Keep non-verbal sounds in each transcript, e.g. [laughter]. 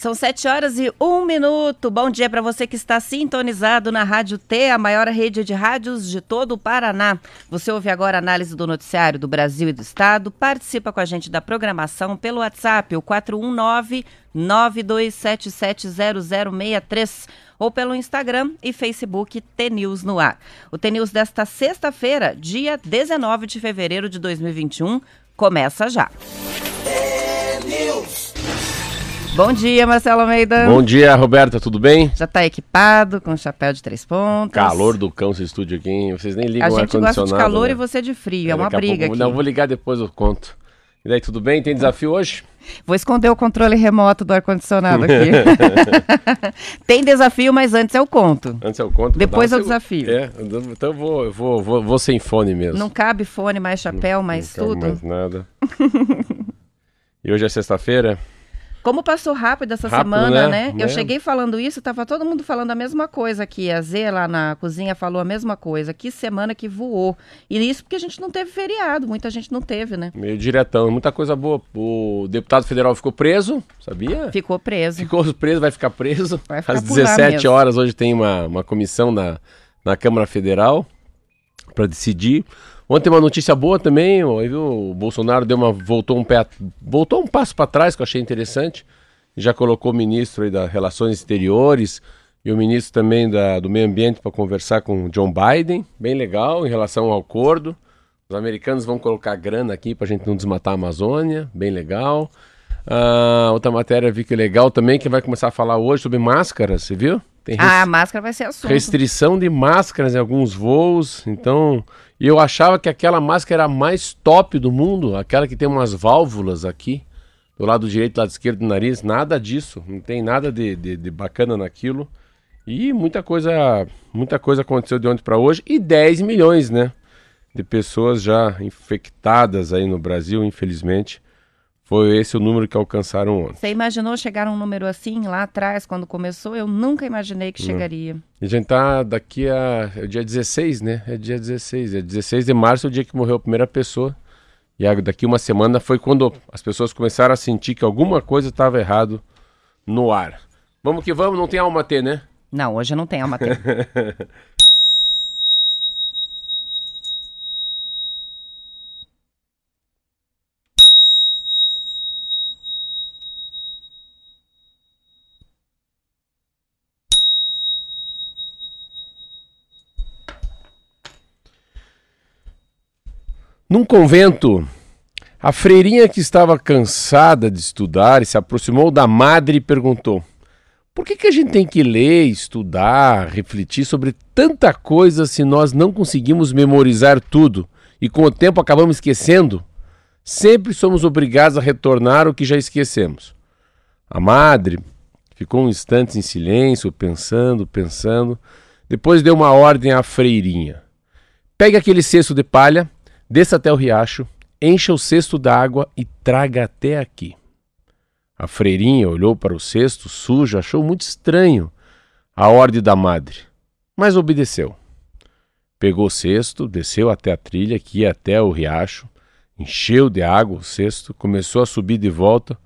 São sete horas e um minuto. Bom dia para você que está sintonizado na Rádio T, a maior rede de rádios de todo o Paraná. Você ouve agora a análise do noticiário do Brasil e do Estado. Participa com a gente da programação pelo WhatsApp, o 419 92770063 ou pelo Instagram e Facebook T-News no ar. O T-News desta sexta-feira, dia 19 de fevereiro de 2021, começa já. T-News. Bom dia, Marcelo Almeida. Bom dia, Roberta, tudo bem? Já está equipado, com chapéu de três pontas. Calor do cão esse estúdio aqui, hein? Vocês nem ligam A o gente gosta de calor né? e você de frio, é, uma Daqui a briga pouco- aqui. Não, vou ligar depois, eu conto. E daí, tudo bem? Tem desafio hoje? Vou esconder o controle remoto do ar-condicionado aqui. [laughs] [laughs] Tem desafio, mas antes eu conto. Antes eu conto. Depois é o desafio. É, então eu vou, eu vou, vou, vou sem fone mesmo. Não cabe fone, mais chapéu, mais Não quero tudo. mais nada. [laughs] e hoje é sexta-feira? Como passou rápido essa Rápido, semana, né? né? Eu É. cheguei falando isso, tava todo mundo falando a mesma coisa aqui. A Zê lá na cozinha falou a mesma coisa. Que semana que voou. E isso porque a gente não teve feriado, muita gente não teve, né? Meio diretão, muita coisa boa. O deputado federal ficou preso, sabia? Ficou preso. Ficou preso, vai ficar preso. Vai ficar Às por lá 17 mesmo. horas hoje tem uma, uma comissão na, na Câmara Federal para decidir. Ontem uma notícia boa também, ó, viu? o Bolsonaro deu uma, voltou, um pé, voltou um passo para trás, que eu achei interessante. Já colocou o ministro aí das Relações Exteriores e o ministro também da, do Meio Ambiente para conversar com o John Biden. Bem legal em relação ao acordo. Os americanos vão colocar grana aqui para a gente não desmatar a Amazônia. Bem legal. Ah, outra matéria vi que legal também, que vai começar a falar hoje sobre máscaras, você viu? Tem Ah, a máscara vai ser assunto. restrição de máscaras em alguns voos. Então, e eu achava que aquela máscara era a mais top do mundo, aquela que tem umas válvulas aqui, do lado direito, do lado esquerdo do nariz. Nada disso, não tem nada de, de, de bacana naquilo. E muita coisa, muita coisa aconteceu de ontem para hoje. E 10 milhões, né? De pessoas já infectadas aí no Brasil, infelizmente. Foi esse o número que alcançaram ontem. Você imaginou chegar um número assim lá atrás, quando começou? Eu nunca imaginei que chegaria. E a gente tá daqui a. É dia 16, né? É dia 16. É 16 de março, o dia que morreu a primeira pessoa. E daqui uma semana foi quando as pessoas começaram a sentir que alguma coisa estava errado no ar. Vamos que vamos, não tem alma T, né? Não, hoje não tem alma tempo. [laughs] Num convento, a freirinha que estava cansada de estudar se aproximou da madre e perguntou: Por que, que a gente tem que ler, estudar, refletir sobre tanta coisa se nós não conseguimos memorizar tudo e com o tempo acabamos esquecendo? Sempre somos obrigados a retornar o que já esquecemos. A madre ficou um instante em silêncio, pensando, pensando. Depois deu uma ordem à freirinha: Pegue aquele cesto de palha, desça até o riacho, encha o cesto d'água e traga até aqui. A freirinha olhou para o cesto sujo, achou muito estranho a ordem da madre, mas obedeceu. Pegou o cesto, desceu até a trilha que ia até o riacho, encheu de água o cesto, começou a subir de volta.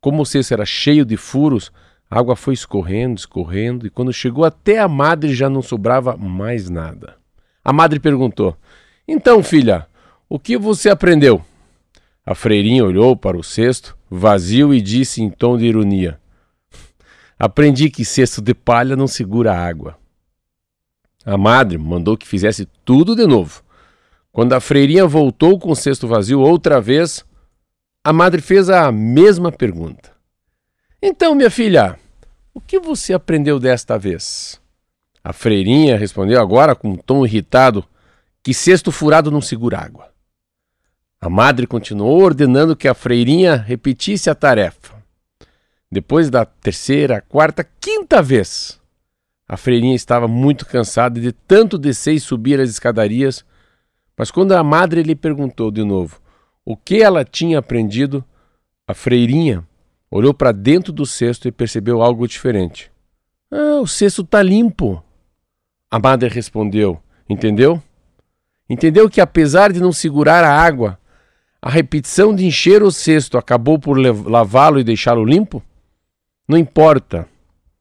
Como o cesto era cheio de furos, a água foi escorrendo, escorrendo, e quando chegou até a madre já não sobrava mais nada. A madre perguntou: Então, filha, o que você aprendeu? A freirinha olhou para o cesto, vazio, e disse em tom de ironia: Aprendi que cesto de palha não segura água. A madre mandou que fizesse tudo de novo. Quando a freirinha voltou com o cesto vazio outra vez, a madre fez a mesma pergunta. Então, minha filha, O que você aprendeu desta vez? A freirinha respondeu agora com um tom irritado que cesto furado não segura água. A madre continuou ordenando que a freirinha repetisse a tarefa. Depois da terceira, quarta, quinta vez, a freirinha estava muito cansada de tanto descer e subir as escadarias, mas quando a madre lhe perguntou de novo o que ela tinha aprendido, a freirinha olhou para dentro do cesto e percebeu algo diferente. Ah, o cesto está limpo. A madre respondeu: Entendeu? Entendeu que apesar de não segurar a água, a repetição de encher o cesto acabou por lavá-lo e deixá-lo limpo? Não importa.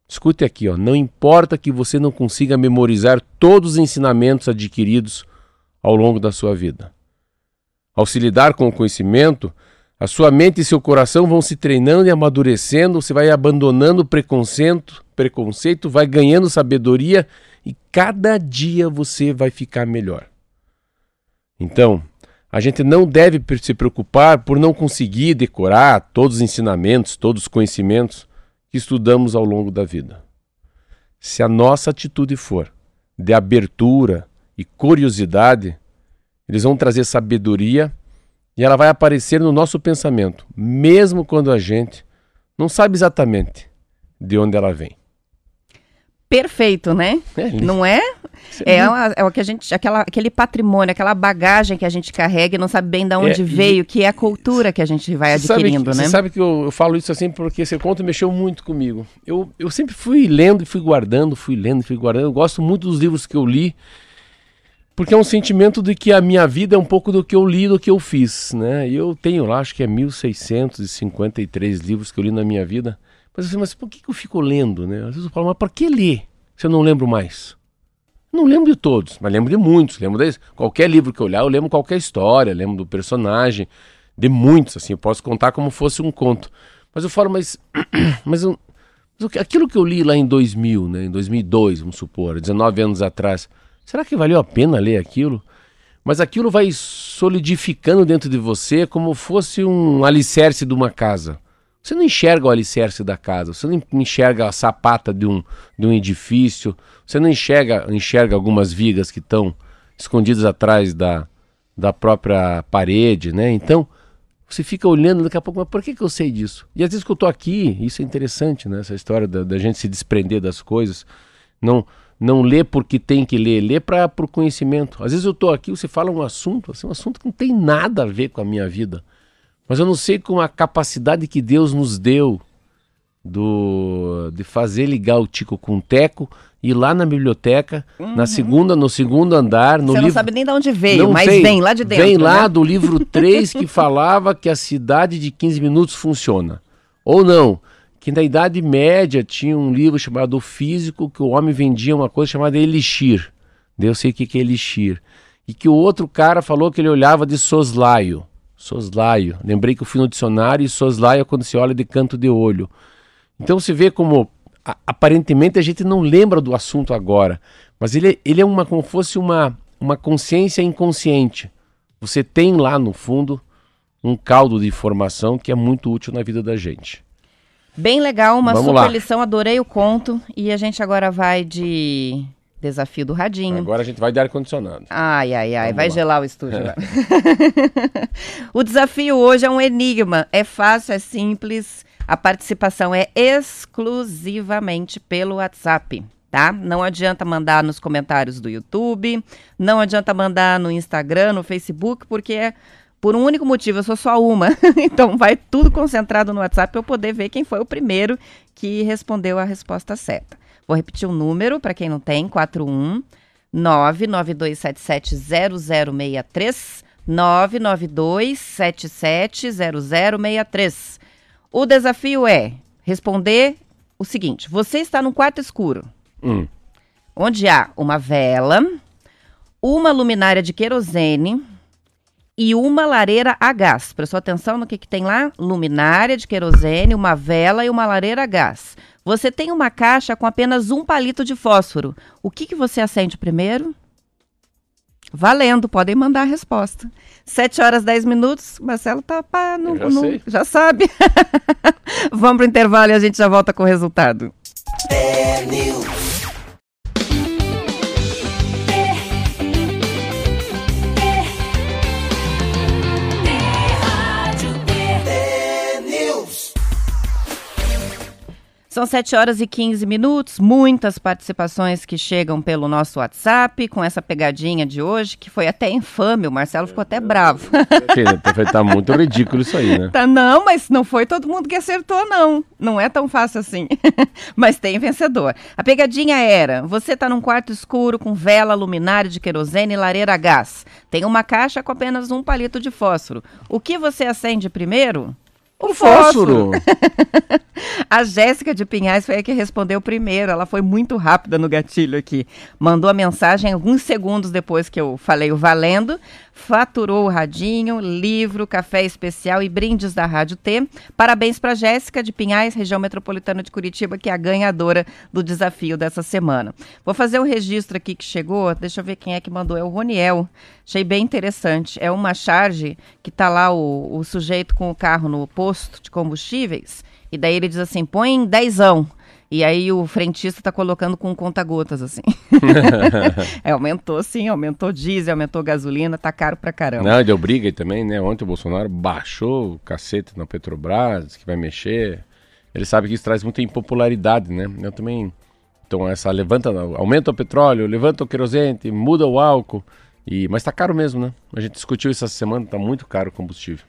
Escute aqui, ó, não importa que você não consiga memorizar todos os ensinamentos adquiridos ao longo da sua vida. Ao se lidar com o conhecimento, a sua mente e seu coração vão se treinando e amadurecendo, você vai abandonando o preconceito, preconceito, vai ganhando sabedoria e cada dia você vai ficar melhor. Então, a gente não deve se preocupar por não conseguir decorar todos os ensinamentos, todos os conhecimentos que estudamos ao longo da vida. Se a nossa atitude for de abertura e curiosidade, eles vão trazer sabedoria e ela vai aparecer no nosso pensamento, mesmo quando a gente não sabe exatamente de onde ela vem perfeito, né? É, não é? É, uma, é o que a gente, aquela, aquele patrimônio, aquela bagagem que a gente carrega e não sabe bem de onde é, veio, e... que é a cultura que a gente vai adquirindo, sabe, né? Você sabe que eu, eu, falo isso assim porque esse conto mexeu muito comigo. Eu, eu sempre fui lendo e fui guardando, fui lendo e fui guardando. Eu gosto muito dos livros que eu li, porque é um sentimento de que a minha vida é um pouco do que eu li, do que eu fiz, né? E eu tenho lá, acho que é 1653 livros que eu li na minha vida. Mas assim, mas por que, eu fico lendo, né? Às vezes eu falo, mas para que ler? Se eu não lembro mais. Não lembro de todos, mas lembro de muitos. Lembro de qualquer livro que eu olhar, eu lembro qualquer história, lembro do personagem, de muitos, assim, eu posso contar como fosse um conto. Mas eu falo, mas, [clears throat] mas, eu, aquilo que eu li lá em 2000, né, em 2002, vamos supor, 19 anos atrás, será que valeu a pena ler aquilo? Mas aquilo vai solidificando dentro de você como fosse um alicerce de uma casa. Você não enxerga o alicerce da casa, você não enxerga a sapata de um, de um edifício, você não enxerga, enxerga algumas vigas que estão escondidas atrás da, da própria parede, né? Então, você fica olhando daqui a pouco, mas por que, que eu sei disso? E às vezes que eu estou aqui, isso é interessante, né? Essa história da, da, gente se desprender das coisas, não não ler porque tem que ler, ler para o conhecimento. Às vezes eu estou aqui, você fala um assunto, assim, um assunto que não tem nada a ver com a minha vida. Mas eu não sei com a capacidade que Deus nos deu do de fazer ligar o Tico com o Teco ir lá na biblioteca, uhum. na segunda, no segundo andar, no Você livro... não sabe nem de onde veio, não mas sei. vem lá de dentro. Vem lá né? do livro [laughs] 3 que falava que a cidade de 15 minutos funciona. Ou não, que na Idade Média tinha um livro chamado Físico que o homem vendia uma coisa chamada elixir. Eu sei o que é elixir. E que o outro cara falou que ele olhava de soslaio. Soslaio. Lembrei que eu fui no dicionário e soslaio é quando se olha de canto de olho. Então se vê como a, aparentemente a gente não lembra do assunto agora, mas ele, ele é uma como fosse uma, uma consciência inconsciente. Você tem lá no fundo um caldo de informação que é muito útil na vida da gente. Bem legal, uma Vamos super lá. lição, adorei o conto. E a gente agora vai de Desafio do Radinho. Agora a gente vai de ar-condicionado. Ai, ai, ai, Vamos vai lá. gelar o estúdio. É. [laughs] o desafio hoje é um enigma. É fácil, é simples. A participação é exclusivamente pelo WhatsApp, tá? Não adianta mandar nos comentários do YouTube, não adianta mandar no Instagram, no Facebook, porque é por um único motivo, eu sou só uma. [laughs] então vai tudo concentrado no WhatsApp para eu poder ver quem foi o primeiro que respondeu a resposta certa. Vou repetir o número para quem não tem: 41 992770063 992770063. O desafio é responder o seguinte: você está num quarto escuro, hum. onde há uma vela, uma luminária de querosene e uma lareira a gás. Prestou atenção no que, que tem lá? Luminária de querosene, uma vela e uma lareira a gás. Você tem uma caixa com apenas um palito de fósforo. O que, que você acende primeiro? Valendo, podem mandar a resposta. 7 horas 10 minutos, Marcelo tá pá, no, já, no, já sabe. [laughs] Vamos pro intervalo e a gente já volta com o resultado. São 7 horas e 15 minutos, muitas participações que chegam pelo nosso WhatsApp com essa pegadinha de hoje, que foi até infame, o Marcelo ficou até bravo. [laughs] tá muito ridículo isso aí, né? Tá, não, mas não foi todo mundo que acertou, não. Não é tão fácil assim. [laughs] mas tem vencedor. A pegadinha era: você tá num quarto escuro com vela, luminária de querosene e lareira a gás. Tem uma caixa com apenas um palito de fósforo. O que você acende primeiro? O fósforo! [laughs] a Jéssica de Pinhais foi a que respondeu primeiro. Ela foi muito rápida no gatilho aqui. Mandou a mensagem alguns segundos depois que eu falei o valendo faturou o radinho, livro, café especial e brindes da Rádio T. Parabéns para Jéssica de Pinhais, região metropolitana de Curitiba, que é a ganhadora do desafio dessa semana. Vou fazer o um registro aqui que chegou, deixa eu ver quem é que mandou, é o Roniel. Achei bem interessante. É uma charge que tá lá o, o sujeito com o carro no posto de combustíveis, e daí ele diz assim: põe dezão. E aí o frentista está colocando com conta-gotas, assim. [laughs] é, aumentou sim, aumentou diesel, aumentou gasolina, tá caro pra caramba. Não, deu briga aí também, né? Ontem o Bolsonaro baixou o cacete na Petrobras, que vai mexer. Ele sabe que isso traz muita impopularidade, né? Eu também. Então, essa levanta, aumenta o petróleo, levanta o querosene, muda o álcool. E, mas tá caro mesmo, né? A gente discutiu isso essa semana, tá muito caro o combustível.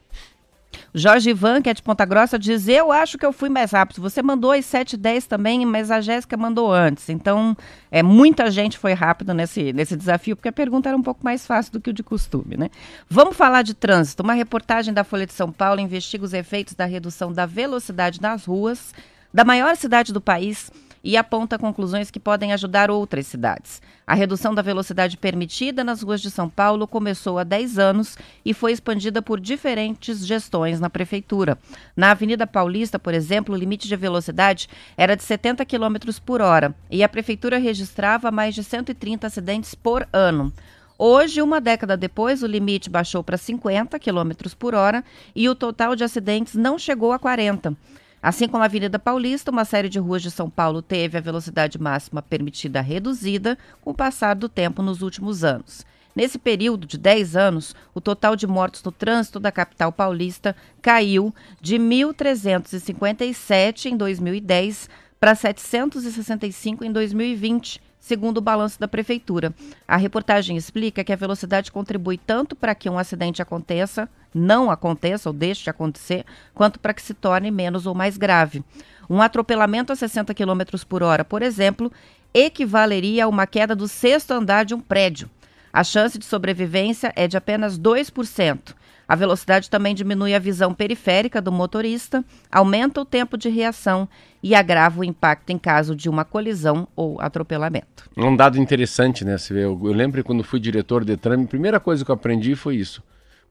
Jorge Ivan, que é de Ponta Grossa, diz: Eu acho que eu fui mais rápido. Você mandou às 7h10 também, mas a Jéssica mandou antes. Então, é, muita gente foi rápido nesse, nesse desafio, porque a pergunta era um pouco mais fácil do que o de costume, né? Vamos falar de trânsito. Uma reportagem da Folha de São Paulo investiga os efeitos da redução da velocidade nas ruas da maior cidade do país e aponta conclusões que podem ajudar outras cidades. A redução da velocidade permitida nas ruas de São Paulo começou há 10 anos e foi expandida por diferentes gestões na prefeitura. Na Avenida Paulista, por exemplo, o limite de velocidade era de 70 km por hora e a prefeitura registrava mais de 130 acidentes por ano. Hoje, uma década depois, o limite baixou para 50 km por hora e o total de acidentes não chegou a 40. Assim como a Avenida Paulista, uma série de ruas de São Paulo teve a velocidade máxima permitida reduzida com o passar do tempo nos últimos anos. Nesse período de 10 anos, o total de mortos no trânsito da capital paulista caiu de 1.357 em 2010 para 765 em 2020, segundo o balanço da Prefeitura. A reportagem explica que a velocidade contribui tanto para que um acidente aconteça, não aconteça ou deixe de acontecer, quanto para que se torne menos ou mais grave. Um atropelamento a 60 km por hora, por exemplo, equivaleria a uma queda do sexto andar de um prédio. A chance de sobrevivência é de apenas 2%. A velocidade também diminui a visão periférica do motorista, aumenta o tempo de reação e agrava o impacto em caso de uma colisão ou atropelamento. Um dado interessante, né? Eu, lembro quando fui diretor de trânsito, a primeira coisa que eu aprendi foi isso.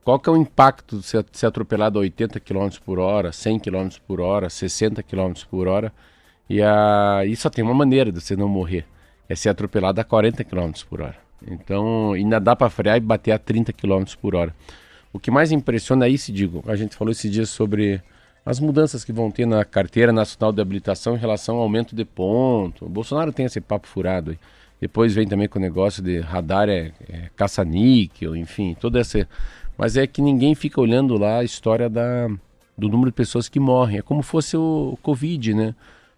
Qual que é o impacto de ser atropelado a 80 km por hora, 100 km por hora, 60 km por hora? E, a, e só tem uma maneira de você não morrer, é ser atropelado a 40 km por hora. Então, ainda dá para frear e bater a 30 km por hora. O que mais impressiona é isso, digo, a gente falou esses dias sobre as mudanças que vão ter na carteira nacional de habilitação em relação ao aumento de ponto. O Bolsonaro tem esse papo furado aí. Depois vem também com o negócio de radar é, é caça-níquel, enfim, toda essa. Mas é que ninguém fica olhando lá a história da, do número de pessoas que morrem. É como fosse o Covid, né?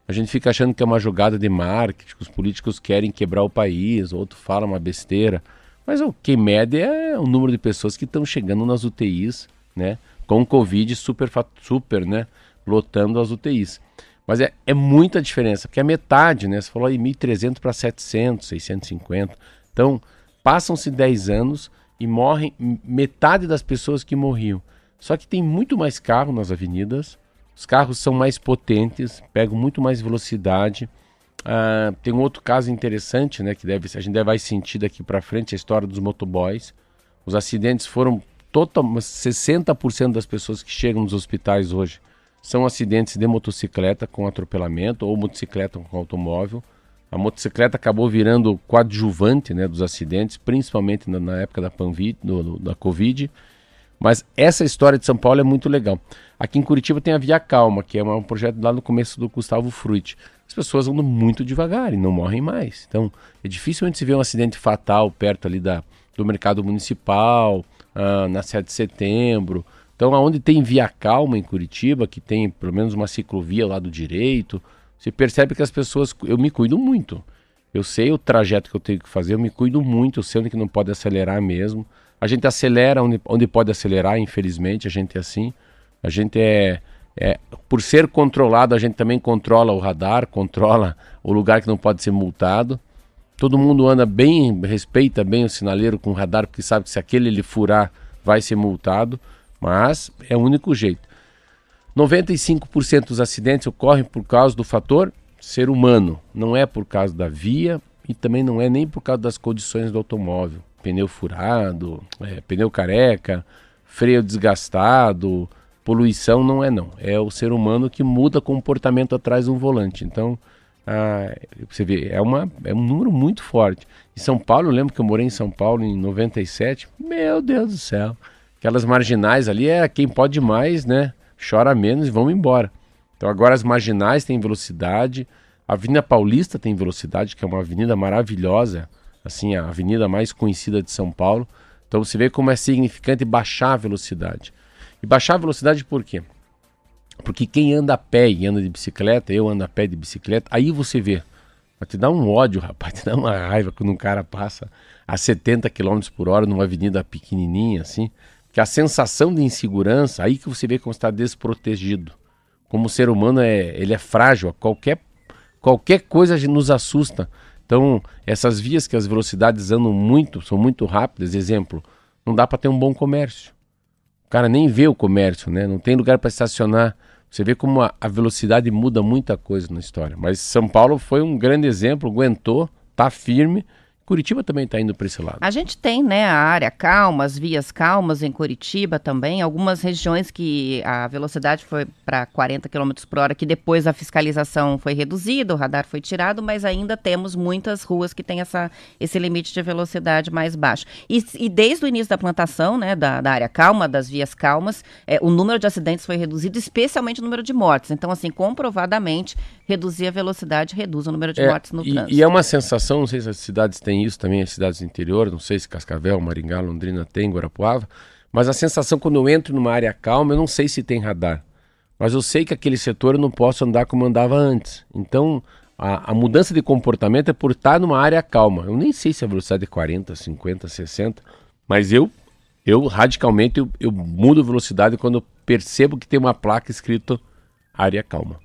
A gente fica achando que é uma jogada de marketing, que os políticos querem quebrar o país, outro fala uma besteira. Mas o que mede é o número de pessoas que estão chegando nas UTIs, né? Com Covid super, super, né? Lotando as UTIs. Mas é, é muita diferença, porque é metade, né? Você falou aí 1.300 para 700, 650. Então, passam-se 10 anos e morrem metade das pessoas que morriam. Só que tem muito mais carro nas avenidas, os carros são mais potentes, pegam muito mais velocidade. Uh, tem um outro caso interessante, né, que deve, a gente deve vai sentir daqui para frente, a história dos motoboys. Os acidentes foram total, 60% das pessoas que chegam nos hospitais hoje são acidentes de motocicleta com atropelamento ou motocicleta com automóvel. A motocicleta acabou virando coadjuvante né, dos acidentes, principalmente na, na época da, Panvi, do, do, da Covid. Mas essa história de São Paulo é muito legal. Aqui em Curitiba tem a Via Calma, que é um projeto lá no começo do Gustavo Fruit. As pessoas andam muito devagar e não morrem mais. Então, é dificilmente se ver um acidente fatal perto ali da, do mercado municipal, ah, na 7 de setembro. Então, aonde tem Via Calma em Curitiba, que tem pelo menos uma ciclovia lá do direito, você percebe que as pessoas. Eu me cuido muito. Eu sei o trajeto que eu tenho que fazer, eu me cuido muito, eu sei onde que não pode acelerar mesmo. A gente acelera onde, onde pode acelerar, infelizmente, a gente é assim. A gente é, é, por ser controlado, a gente também controla o radar, controla o lugar que não pode ser multado. Todo mundo anda bem, respeita bem o sinaleiro com o radar, porque sabe que se aquele ele furar, vai ser multado. Mas é o único jeito. 95% dos acidentes ocorrem por causa do fator ser humano, não é por causa da via e também não é nem por causa das condições do automóvel. Pneu furado, é, pneu careca, freio desgastado, poluição não é não. É o ser humano que muda comportamento atrás um volante. Então, ah, você vê, é, uma, é um número muito forte. Em São Paulo, eu lembro que eu morei em São Paulo em 97. Meu Deus do céu. Aquelas marginais ali é quem pode mais, né? Chora menos e vão embora. Então agora as marginais têm velocidade. A Avenida Paulista tem velocidade, que é uma avenida maravilhosa. Assim, a avenida mais conhecida de São Paulo. Então você vê como é significante baixar a velocidade. E baixar a velocidade por quê? Porque quem anda a pé e anda de bicicleta, eu ando a pé de bicicleta, aí você vê. Vai te dar um ódio, [laughs] rapaz, te dá uma raiva quando um cara passa a 70 km por hora numa avenida pequenininha, assim. Que a sensação de insegurança, aí que você vê como está desprotegido. Como o ser humano é, ele é frágil, qualquer, qualquer coisa nos assusta. Então, essas vias que as velocidades andam muito, são muito rápidas, exemplo, não dá para ter um bom comércio. O cara nem vê o comércio, né? Não tem lugar para estacionar. Você vê como a, a, velocidade muda muita coisa na história. Mas São Paulo foi um grande exemplo, aguentou, tá firme Curitiba também está indo para esse lado. A gente tem, né, a área calma, as vias calmas em Curitiba também, algumas regiões que a velocidade foi para 40 km por hora, que depois a fiscalização foi reduzida, o radar foi tirado, mas ainda temos muitas ruas que têm essa, esse limite de velocidade mais baixo. E, e desde o início da plantação, né, da, da área calma, das vias calmas, é, o número de acidentes foi reduzido, especialmente o número de mortes. Então, assim, comprovadamente, reduzir a velocidade reduz o número de é, mortes no e, trânsito. E é uma sensação, não sei se as cidades têm isso também, as cidades do interior, não sei se Cascavel, Maringá, Londrina tem, Guarapuava, mas a sensação quando eu entro numa área calma, eu não sei se tem radar, mas eu sei que aquele setor eu não posso andar como andava antes. Então, a, a mudança de comportamento é por estar numa área calma. Eu nem sei se a velocidade é 40, 50, 60, mas eu, eu radicalmente, eu, eu mudo velocidade quando eu percebo que tem uma placa escrito área calma.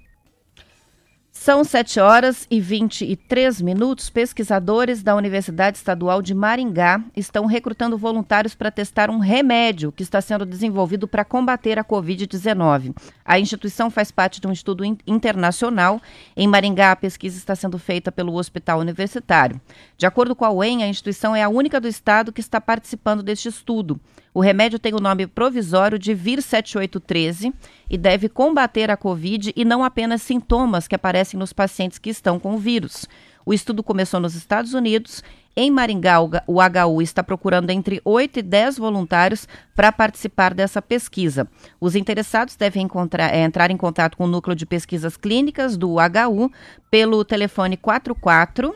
São 7 horas e 23 minutos. Pesquisadores da Universidade Estadual de Maringá estão recrutando voluntários para testar um remédio que está sendo desenvolvido para combater a Covid-19. A instituição faz parte de um estudo internacional. Em Maringá, a pesquisa está sendo feita pelo Hospital Universitário. De acordo com a UEM, a instituição é a única do estado que está participando deste estudo. O remédio tem o nome provisório de Vir 7813 e deve combater a Covid e não apenas sintomas que aparecem nos pacientes que estão com o vírus. O estudo começou nos Estados Unidos. Em Maringá, o HU está procurando entre 8 e 10 voluntários para participar dessa pesquisa. Os interessados devem é, entrar em contato com o Núcleo de Pesquisas Clínicas do HU pelo telefone 44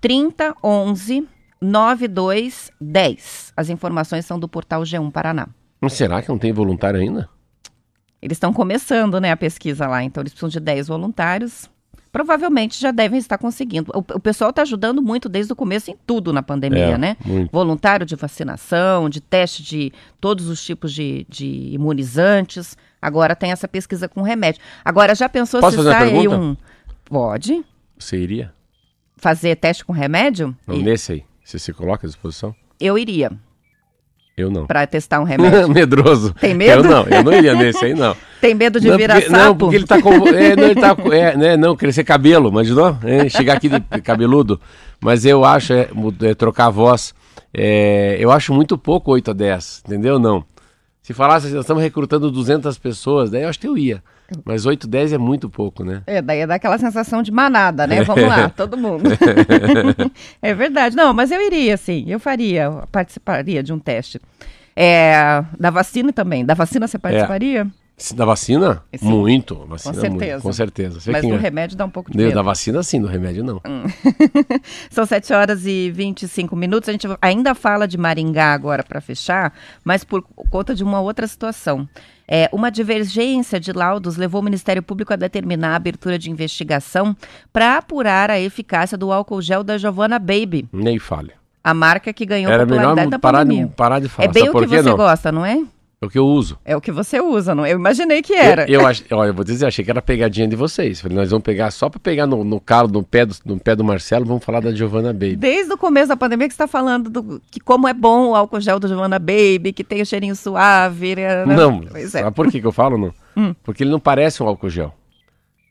3011 9210. As informações são do portal G1 Paraná. Mas será que não tem voluntário ainda? Eles estão começando, né, a pesquisa lá, então eles precisam de 10 voluntários. Provavelmente já devem estar conseguindo. O, o pessoal está ajudando muito desde o começo em tudo na pandemia, é, né? Muito. Voluntário de vacinação, de teste de todos os tipos de, de imunizantes. Agora tem essa pesquisa com remédio. Agora, já pensou Posso se sai aí um. Pode. Você iria? Fazer teste com remédio? Não, e... nesse aí. Você se coloca à disposição? Eu iria. Eu não. Pra testar um [laughs] remédio. Medroso. Tem medo? Eu não, eu não iria nesse aí, não. [laughs] Tem medo de não, virar porque, sapo? Não, porque ele tá com. É, não, ele tá [laughs] é, né, não, crescer cabelo, imaginou? É, chegar aqui de cabeludo. Mas eu acho, é, é, trocar a voz, é, eu acho muito pouco 8 a 10, entendeu? Não. Se falasse assim, nós estamos recrutando 200 pessoas, daí eu acho que eu ia. Mas 8, 10 é muito pouco, né? É, daí é daquela sensação de manada, né? Vamos lá, [laughs] todo mundo. [laughs] é verdade. Não, mas eu iria, sim. Eu faria, participaria de um teste. É, da vacina também. Da vacina você participaria? Se Da vacina? Sim. Muito. Vacina, Com muito, certeza. com certeza. Sei Mas quem do é. remédio dá um pouco de medo. Da vacina sim, do remédio não. [laughs] São 7 horas e 25 minutos. A gente ainda fala de Maringá agora para fechar, mas por conta de uma outra situação. É, uma divergência de laudos levou o Ministério Público a determinar a abertura de investigação para apurar a eficácia do álcool gel da Giovanna Baby, Nem fale. a marca que ganhou Era melhor popularidade da parar de, pandemia. parar de falar. É bem Sabe o que você não? gosta, não é? É o que eu uso. É o que você usa, não? Eu imaginei que era. Eu, eu, ach- [laughs] olha, eu vou dizer, achei que era pegadinha de vocês. Falei, nós vamos pegar só pra pegar no, no calo, no pé, do, no pé do Marcelo, vamos falar da Giovanna Baby. Desde o começo da pandemia que você está falando do, que como é bom o álcool gel do Giovanna Baby, que tem o cheirinho suave. né? Não, Pois é. Hum. sabe por que, que eu falo? Não? Porque ele não parece um álcool gel.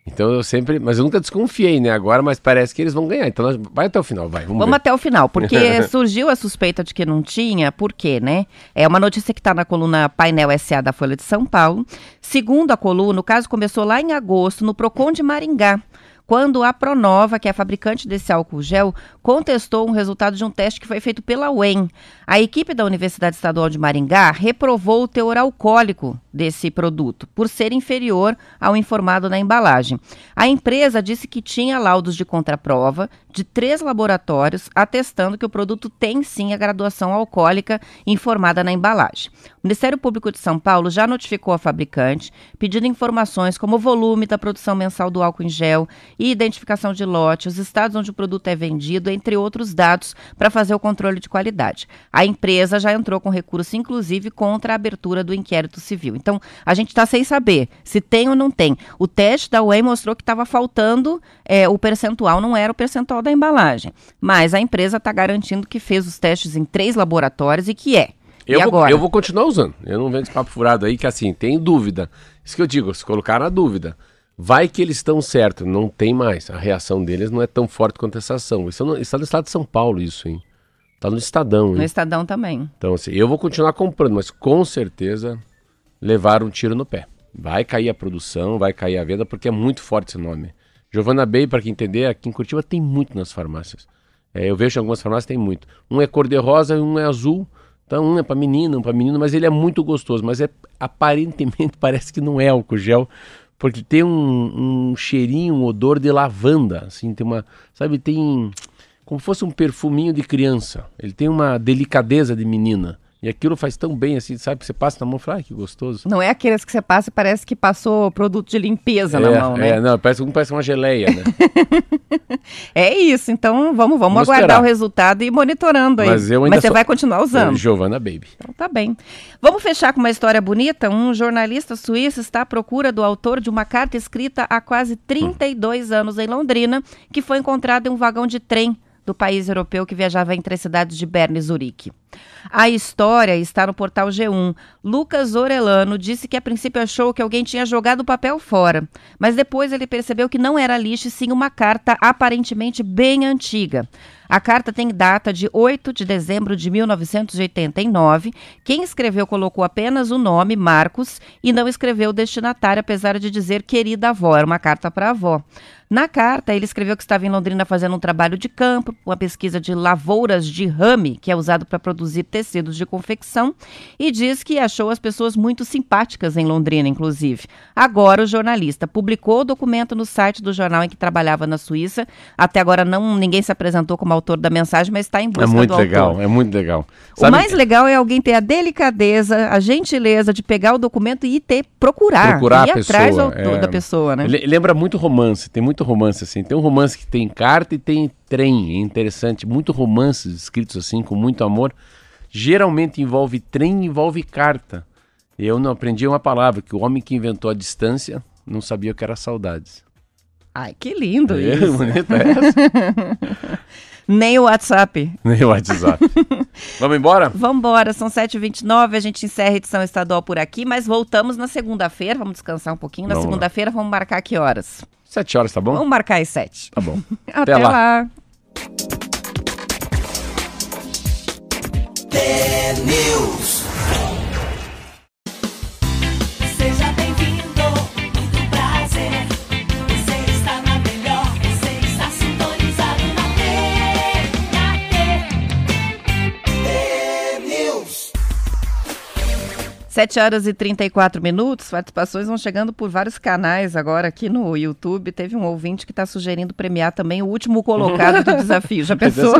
Então eu sempre. Mas eu nunca desconfiei, né? Agora, mas parece que eles vão ganhar. Então nós- vai até o final, vai. Vamos, Vamos até o final, porque [laughs] surgiu a suspeita de que não tinha, por quê, né? É uma notícia que está na coluna Painel SA da Folha de São Paulo. Segundo a coluna, o caso começou lá em agosto, no Procon de Maringá, quando a Pronova, que é a fabricante desse álcool gel, contestou um resultado de um teste que foi feito pela UEM. A equipe da Universidade Estadual de Maringá reprovou o teor alcoólico desse produto, por ser inferior ao informado na embalagem. A empresa disse que tinha laudos de contraprova de três laboratórios atestando que o produto tem sim a graduação alcoólica informada na embalagem. O Ministério Público de São Paulo já notificou a fabricante, pedindo informações como o volume da produção mensal do álcool em gel e identificação de lote, os estados onde o produto é vendido, entre outros dados, para fazer o controle de qualidade. A empresa já entrou com recurso, inclusive, contra a abertura do inquérito civil. Então, a gente está sem saber se tem ou não tem. O teste da UEM mostrou que estava faltando é, o percentual, não era o percentual da embalagem. Mas a empresa está garantindo que fez os testes em três laboratórios e que é. Eu vou, agora? eu vou continuar usando. Eu não vendo esse papo furado aí, que assim, tem dúvida. Isso que eu digo, se colocar na dúvida. Vai que eles estão certos, não tem mais. A reação deles não é tão forte quanto essa ação. Isso não- está no estado de São Paulo, isso, hein? Tá no Estadão, No hein? Estadão também. Então, assim, eu vou continuar comprando, mas com certeza levaram um tiro no pé. Vai cair a produção, vai cair a venda, porque é muito forte esse nome. Giovanna Bay, para quem entender, aqui em Curitiba tem muito nas farmácias. É, eu vejo em algumas farmácias tem muito. Um é cor-de-rosa e um é azul. Então, um é para menina, um para menino, mas ele é muito gostoso. Mas é aparentemente [laughs] parece que não é álcool gel, porque tem um, um cheirinho, um odor de lavanda. Assim, tem uma. Sabe, tem como fosse um perfuminho de criança. Ele tem uma delicadeza de menina. E aquilo faz tão bem assim, sabe? Você passa na mão e fala, ai, que gostoso. Não é aqueles que você passa e parece que passou produto de limpeza é, na mão, né? é, não, parece, parece uma geleia, né? [laughs] É isso, então vamos, vamos, Vamos aguardar esperar. o resultado e ir monitorando aí. Mas eu ainda você sou- vai continuar usando. Giovanna Baby. Então tá bem. Vamos fechar com uma história bonita. Um jornalista suíço está à procura do autor de uma carta escrita há quase 32 anos em Londrina, que foi encontrada em um vagão de trem do país europeu que viajava entre as cidades de Berna e Zurique. A história está no portal G1. Lucas Orelano disse que a princípio achou que alguém tinha jogado o papel fora, mas depois ele percebeu que não era lixo sim uma carta aparentemente bem antiga. A carta tem data de 8 de dezembro de 1989. Quem escreveu colocou apenas o nome, Marcos, e não escreveu o destinatário, apesar de dizer querida avó. Era uma carta para a avó. Na carta, ele escreveu que estava em Londrina fazendo um trabalho de campo, uma pesquisa de lavouras de rame, que é usado para produzir tecidos de confecção, e diz que achou as pessoas muito simpáticas em Londrina, inclusive. Agora, o jornalista publicou o documento no site do jornal em que trabalhava na Suíça. Até agora, não ninguém se apresentou como autor da mensagem, mas está em busca É muito do legal, autor. é muito legal. O mais legal é alguém ter a delicadeza, a gentileza de pegar o documento e ter procurar, Procurar ir a atrás do pessoa, autor é. da pessoa, né? Le- Lembra muito romance, tem muito romance assim. Tem um romance que tem carta e tem trem, é interessante. Muito romances escritos assim, com muito amor. Geralmente envolve trem e envolve carta. Eu não aprendi uma palavra, que o homem que inventou a distância não sabia o que era saudades. Ai, que lindo É, isso. bonita [laughs] essa. Nem o WhatsApp. Nem o WhatsApp. [laughs] Vamos embora? Vambora, são 7h29, a gente encerra a edição estadual por aqui, mas voltamos na segunda-feira, vamos descansar um pouquinho. Na Vamos segunda-feira vamos marcar que horas? Sete horas, tá bom? Vamos marcar às 7. Tá bom. [laughs] Até, lá. lá. News. 7 horas e 34 minutos, participações vão chegando por vários canais agora aqui no YouTube. Teve um ouvinte que está sugerindo premiar também o último colocado do [laughs] desafio. Já pensou?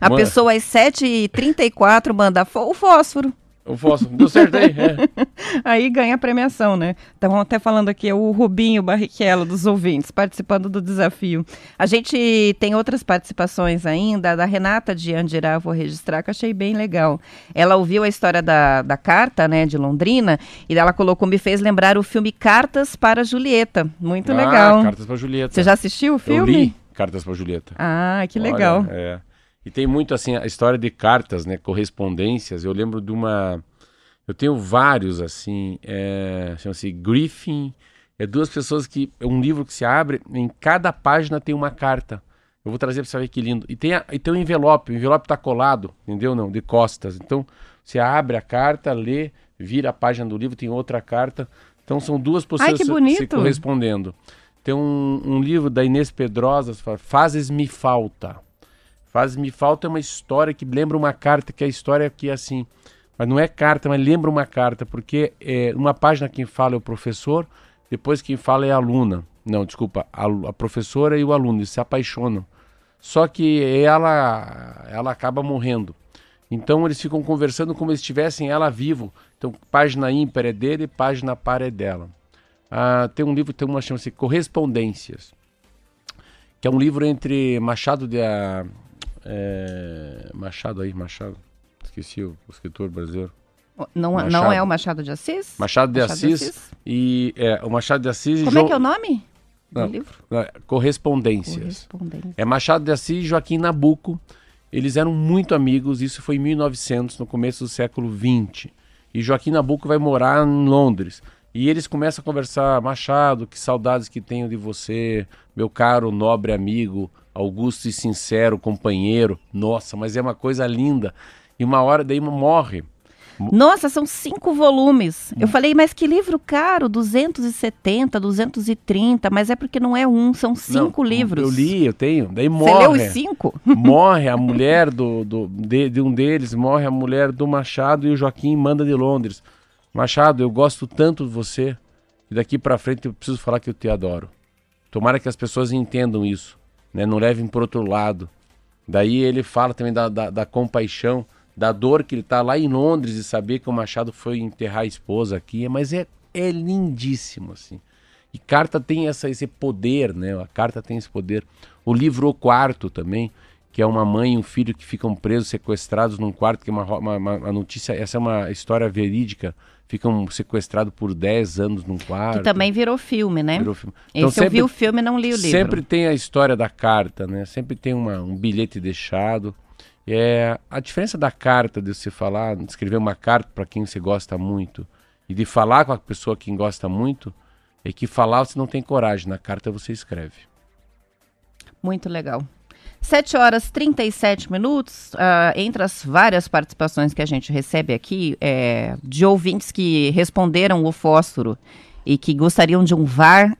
A pessoa às 7h34 manda o fósforo. O fósforo. Deu certo aí? É. [laughs] Aí ganha a premiação, né? Estão até falando aqui, é o Rubinho Barrichello dos ouvintes, participando do desafio. A gente tem outras participações ainda, da Renata de Andirá, vou registrar, que eu achei bem legal. Ela ouviu a história da, da carta, né, de Londrina, e ela colocou, me fez lembrar o filme Cartas para Julieta. Muito Ah, legal. Cartas pra Julieta. Você já assistiu o Eu filme? li Cartas pra Julieta. Ah, que Olha, legal. é. E tem muito assim a história de cartas, né, correspondências. Eu lembro de uma, eu tenho vários assim, é, chama-se Griffin. É duas pessoas que é um livro que se abre, em cada página tem uma carta. Eu vou trazer para você ver que lindo. E tem, a- e tem um envelope, o envelope tá colado, entendeu? Não, de costas. Então você abre a carta, lê, vira a página do livro, tem outra carta. Então são duas pessoas que se- correspondendo. Tem um, um livro da Inês Pedrosa, fala, Fazes-me Falta. Faz-me falta é uma história que lembra uma carta, que é a história que assim, mas não é carta, mas lembra uma carta, porque é, uma página quem fala é o professor, depois quem fala é a aluna. Não, desculpa, a, a professora e o aluno, eles se apaixonam. Só que ela ela acaba morrendo. Então eles ficam conversando como se estivessem ela vivo. Então página ímpar é dele, página par é dela. Ah, tem um livro, tem uma chama-se Correspondências, que é um livro entre Machado de é, Machado aí, Machado, esqueci o, o escritor brasileiro. Não, não Machado. é o Machado de Assis? Machado de Machado de Assis, Assis? e é, o Machado de Assis Como é que é o nome do Não. livro? é, Correspondências. Correspondência. É Machado de Assis e Joaquim Nabuco. Eles eram muito amigos, isso foi em 1900, no começo do século 20. E Joaquim Nabuco vai morar em Londres. E eles começam a conversar, Machado, que saudades que tenho de você, meu caro nobre amigo, augusto e sincero companheiro. Nossa, mas é uma coisa linda. E uma hora daí morre. Nossa, são cinco volumes. Eu falei, mas que livro caro, 270, 230, mas é porque não é um, são cinco Não, livros. Eu li, eu tenho. Daí Você morre. leu os cinco? [laughs] morre a mulher do, do- de, de um deles, morre a mulher do Machado e o Joaquim manda de Londres. Machado, eu gosto tanto de você e daqui pra frente eu preciso falar que eu te adoro. Tomara que as pessoas entendam isso, né? Não levem por outro lado. Daí ele fala também da, da, da compaixão, da dor que ele tá lá em Londres e saber que o Machado foi enterrar a esposa aqui, mas é, é lindíssimo, assim. E carta tem essa, esse poder, né? A carta tem esse poder. O livro O Quarto também, que é uma mãe e um filho que ficam presos, sequestrados num quarto, que é uma, uma- uma notícia, essa é uma história verídica, ficam sequestrados por 10 anos num quarto. Que também virou filme, né? Virou filme. Esse eu vi o filme e não li o livro. Sempre tem a história da carta, né? Sempre tem uma, um bilhete deixado. É, a diferença da carta, de você falar, de escrever uma carta para quem você gosta muito e de falar com a pessoa que gosta muito, é que falar você não tem coragem, na carta você escreve. Muito legal. 7 horas 37 minutos. ah, entre as várias participações que a gente recebe aqui, é, de ouvintes que responderam o fósforo e que gostariam de um VAR,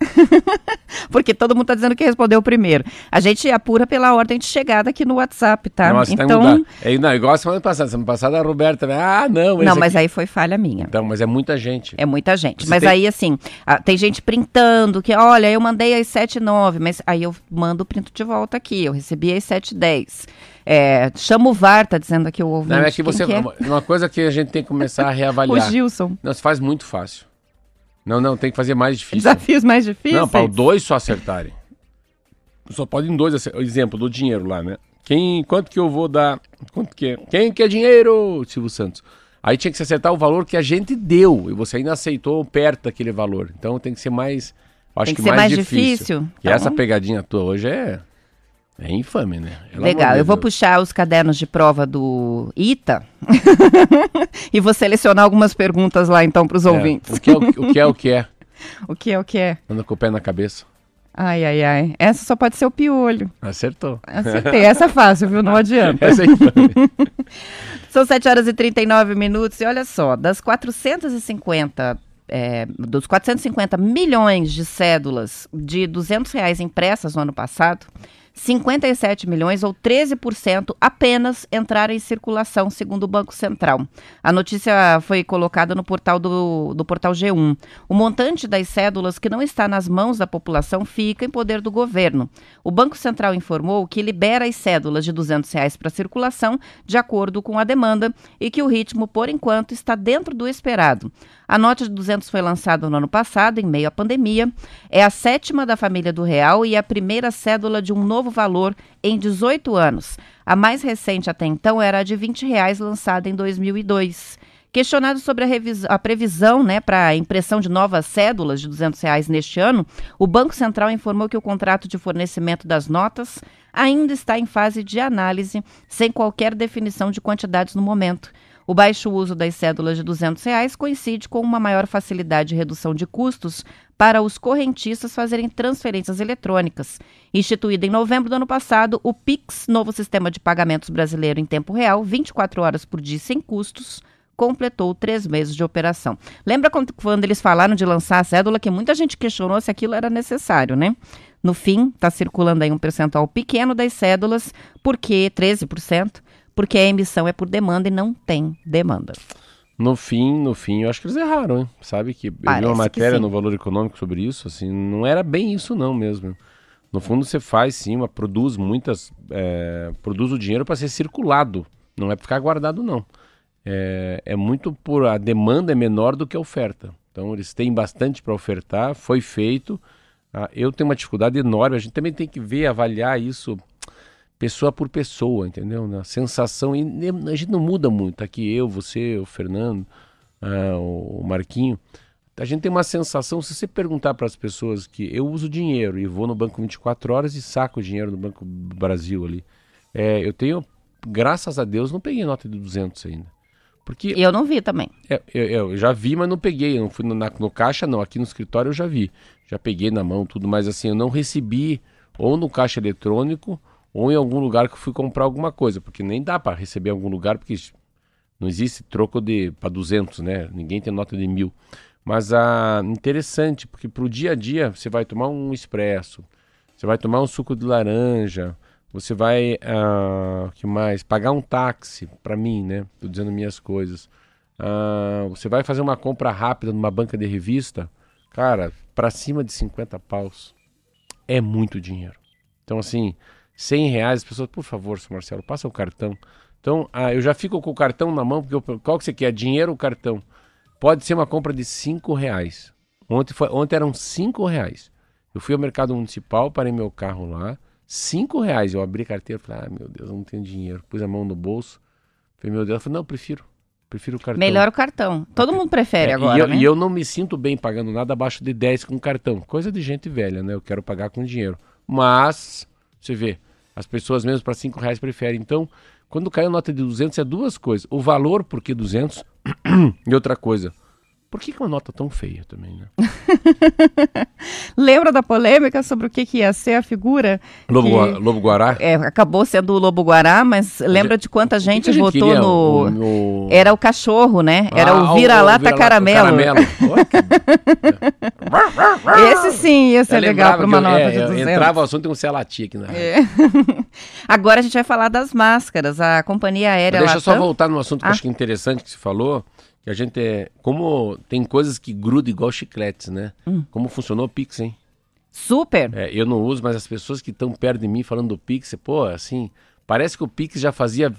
[laughs] porque todo mundo está dizendo que respondeu primeiro. A gente apura pela ordem de chegada aqui no WhatsApp, tá? Nossa, então, mudar. É, não, igual a semana passada. Semana passada a Roberta, ah, não, não, mas aqui- aí foi falha minha. Então, mas é muita gente. É muita gente. Você mas tem- aí, assim, tem gente printando que, olha, eu mandei às 7 h 09 mas aí eu mando o printo de volta aqui. Eu recebi às 7 h 10 É, chama o VAR, tá dizendo aqui o ouvinte. Não, é que você. que é? Uma coisa que a gente tem que começar a [laughs] O reavaliar. Gilson. Não, se faz muito fácil. Não, não, tem que fazer mais difícil. Desafios mais difíceis. Não, para os dois só acertarem. Só podem dois acertar. Exemplo, do dinheiro lá, né? Quem, quanto que eu vou dar? Quanto que é? Quem quer dinheiro? Silvio Santos. Aí tinha que se acertar o valor que a gente deu e você ainda aceitou perto daquele valor. Então tem que ser mais, acho Tem que, que ser mais, mais difícil. difícil? E Tá essa bom. pegadinha tua hoje é é infame, né? Legal, eu vou puxar os cadernos de prova do ITA [laughs] e vou selecionar algumas perguntas lá então para os É, ouvintes. o, que é, o, que é o que é? [laughs] O que é o que é? Anda com o pé na cabeça. Ai, ai, ai. Essa só pode ser o piolho. Acertou. Acertei. Essa é fácil, viu? Não adianta. [laughs] Essa é infame. São 7 horas e 39 minutos e olha só, das 450, é, dos 450 milhões de cédulas de 200 reais impressas no ano passado, 57 milhões ou 13% apenas entraram em circulação, segundo o Banco Central. A notícia foi colocada no portal do, do portal G1. O montante das cédulas que não está nas mãos da população fica em poder do governo. O Banco Central informou que libera as cédulas de 200 reais para circulação de acordo com a demanda e que o ritmo, por enquanto, está dentro do esperado. A nota de 200 foi lançada no ano passado, em meio à pandemia. É a sétima da família do real e a primeira cédula de um novo valor em 18 anos. A mais recente até então era a de 20 reais, lançada em 2002. Questionado sobre a, a previsão né, para a impressão de novas cédulas de 200 reais neste ano, o Banco Central informou que o contrato de fornecimento das notas ainda está em fase de análise, sem qualquer definição de quantidades no momento. O baixo uso das cédulas de 200 reais coincide com uma maior facilidade e redução de custos para os correntistas fazerem transferências eletrônicas. Instituído em novembro do ano passado, o PIX, novo sistema de pagamentos brasileiro em tempo real, 24 horas por dia sem custos, completou três meses de operação. Lembra quando eles falaram de lançar a cédula que muita gente questionou se aquilo era necessário, né? No fim, está circulando aí um percentual pequeno das cédulas, porque 13%, porque a emissão é por demanda e não tem demanda. No fim, no fim, eu acho que eles erraram, hein? Sabe que eu vi Parece uma matéria no Valor Econômico sobre isso, assim, não era bem isso não mesmo. No fundo, você faz sim, uma, produz muitas, é, produz o dinheiro para ser circulado, não é para ficar guardado não. É, é muito por a demanda é menor do que a oferta. Então eles têm bastante para ofertar, foi feito. Ah, eu tenho uma dificuldade enorme. A gente também tem que ver, avaliar isso pessoa por pessoa, entendeu? Na sensação, e a gente não muda muito. Aqui eu, você, o Fernando, ah, o Marquinho. A gente tem uma sensação, se você perguntar para as pessoas que eu uso dinheiro e vou no banco 24 horas e saco o dinheiro no Banco Brasil ali. É, eu tenho, graças a Deus, não peguei nota de 200 ainda. Porque E eu não vi também. é, eu, eu já vi, mas não peguei. Eu não fui no, na- no caixa, não. Aqui no escritório eu já vi. Já peguei na mão tudo, mas assim, eu não recebi ou no caixa eletrônico ou em algum lugar que eu fui comprar alguma coisa, porque nem dá para receber em algum lugar, porque não existe troco de para 200, né? Ninguém tem nota de mil. Mas ah, interessante, porque pro dia a dia você vai tomar um expresso, você vai tomar um suco de laranja, você vai, ah, que mais? Pagar um táxi para mim, né? Tô dizendo minhas coisas. Ah, você vai fazer uma compra rápida numa banca de revista, cara, para cima de 50 paus é muito dinheiro. Então, assim, 100 reais, as pessoas, por favor, seu Marcelo, passa o cartão. Então, ah, eu já fico com o cartão na mão, porque eu, qual que você quer? Dinheiro ou cartão? Pode ser uma compra de 5 reais. Ontem, foi, ontem eram 5 reais. Eu fui ao mercado municipal, parei meu carro lá, 5 reais. Eu abri a carteira e falei, ah, meu Deus, eu não tenho dinheiro. Pus a mão no bolso. Falei, meu Deus, eu falei, não, eu prefiro. Prefiro o cartão. Melhor o cartão. Todo mundo prefere É, agora, e, eu, né? e eu não me sinto bem pagando nada abaixo de 10 com cartão. Coisa de gente velha, né? Eu quero pagar com dinheiro. Mas, você vê, as pessoas mesmo para 5 reais preferem. Então, quando cai a nota de 200, é duas coisas. O valor, por que 200? [clears throat] e outra coisa, por que, que uma nota tão feia também, né? [laughs] Lembra da polêmica sobre o que, que ia ser a figura? Lobo, que, Gua- Lobo Guará? é, acabou sendo o Lobo Guará, mas lembra de quanta gente a votou no. O- o- Era o cachorro, né? Era Ah, o vira-lata vira-lata caramelo. caramelo. [laughs] Esse sim ia ser Eu legal para uma eu- nota é, de eu 200. Entrava o assunto e você latia aqui na. É. [laughs] Agora a gente vai falar das máscaras. A companhia aérea Deixa eu só Latam- voltar num assunto que eu Ah. acho que é interessante que você falou, que a gente é. Como tem coisas que grudam igual chicletes, né? Hum. Como funcionou o Pix, hein? Super. É, eu não uso, mas as pessoas que estão perto de mim falando do Pix, pô, assim, parece que o Pix já fazia.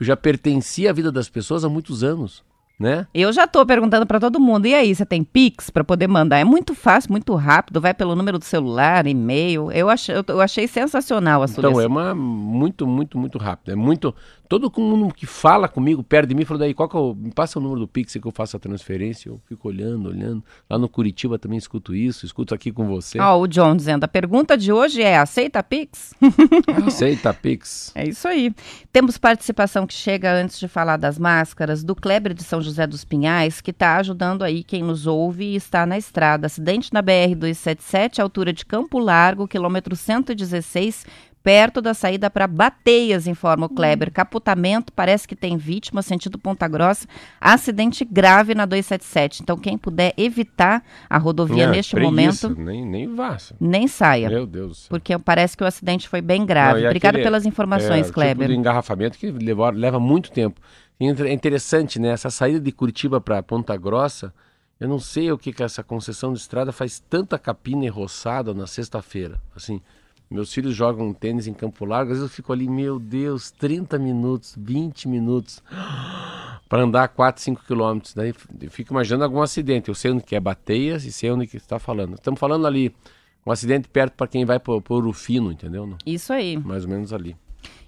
já pertencia à vida das pessoas há muitos anos, né? Eu já tô perguntando para todo mundo. E aí, você tem Pix para poder mandar? É muito fácil, muito rápido, vai pelo número do celular, e-mail. Eu achei, eu, achei sensacional a Então, solução. é uma muito, muito, muito rápido. É muito. Todo mundo que fala comigo perto de mim falou daí, qual que é o, me passa o número do Pix que eu faço a transferência. Eu fico olhando, olhando. Lá no Curitiba também escuto isso, escuto aqui com você. Ó, o John dizendo, a pergunta de hoje é, aceita Pix? [laughs] Aceita Pix. É isso aí. Temos participação que chega antes de falar das máscaras, do Kleber de São José dos Pinhais, que está ajudando aí quem nos ouve e está na estrada. Acidente na BR-277, altura de Campo Largo, quilômetro 116, perto da saída para Bateias, informa o Kleber. Capotamento, parece que tem vítima, sentido Ponta Grossa. Acidente grave na 277. Então, quem puder evitar a rodovia É, neste preguiça, momento, Nem, nem vá. nem saia. Meu Deus do céu. Porque parece que o acidente foi bem grave. Não, e Obrigada aquele- pelas informações, é, Kleber. Tipo engarrafamento que leva, leva muito tempo. E É interessante, né? Essa saída de Curitiba para Ponta Grossa, eu não sei o que que essa concessão de estrada faz tanta capina e roçada na sexta-feira. Assim, meus filhos jogam tênis em Campo Largo, às vezes eu fico ali, meu Deus, 30 minutos, 20 minutos [gasps] para andar 4, 5 quilômetros. Daí eu fico imaginando algum acidente. Eu sei onde que é Bateias e sei onde que está falando. Estamos falando ali, um acidente perto para quem vai para o Urufino, entendeu? Não? Isso aí. Mais ou menos ali.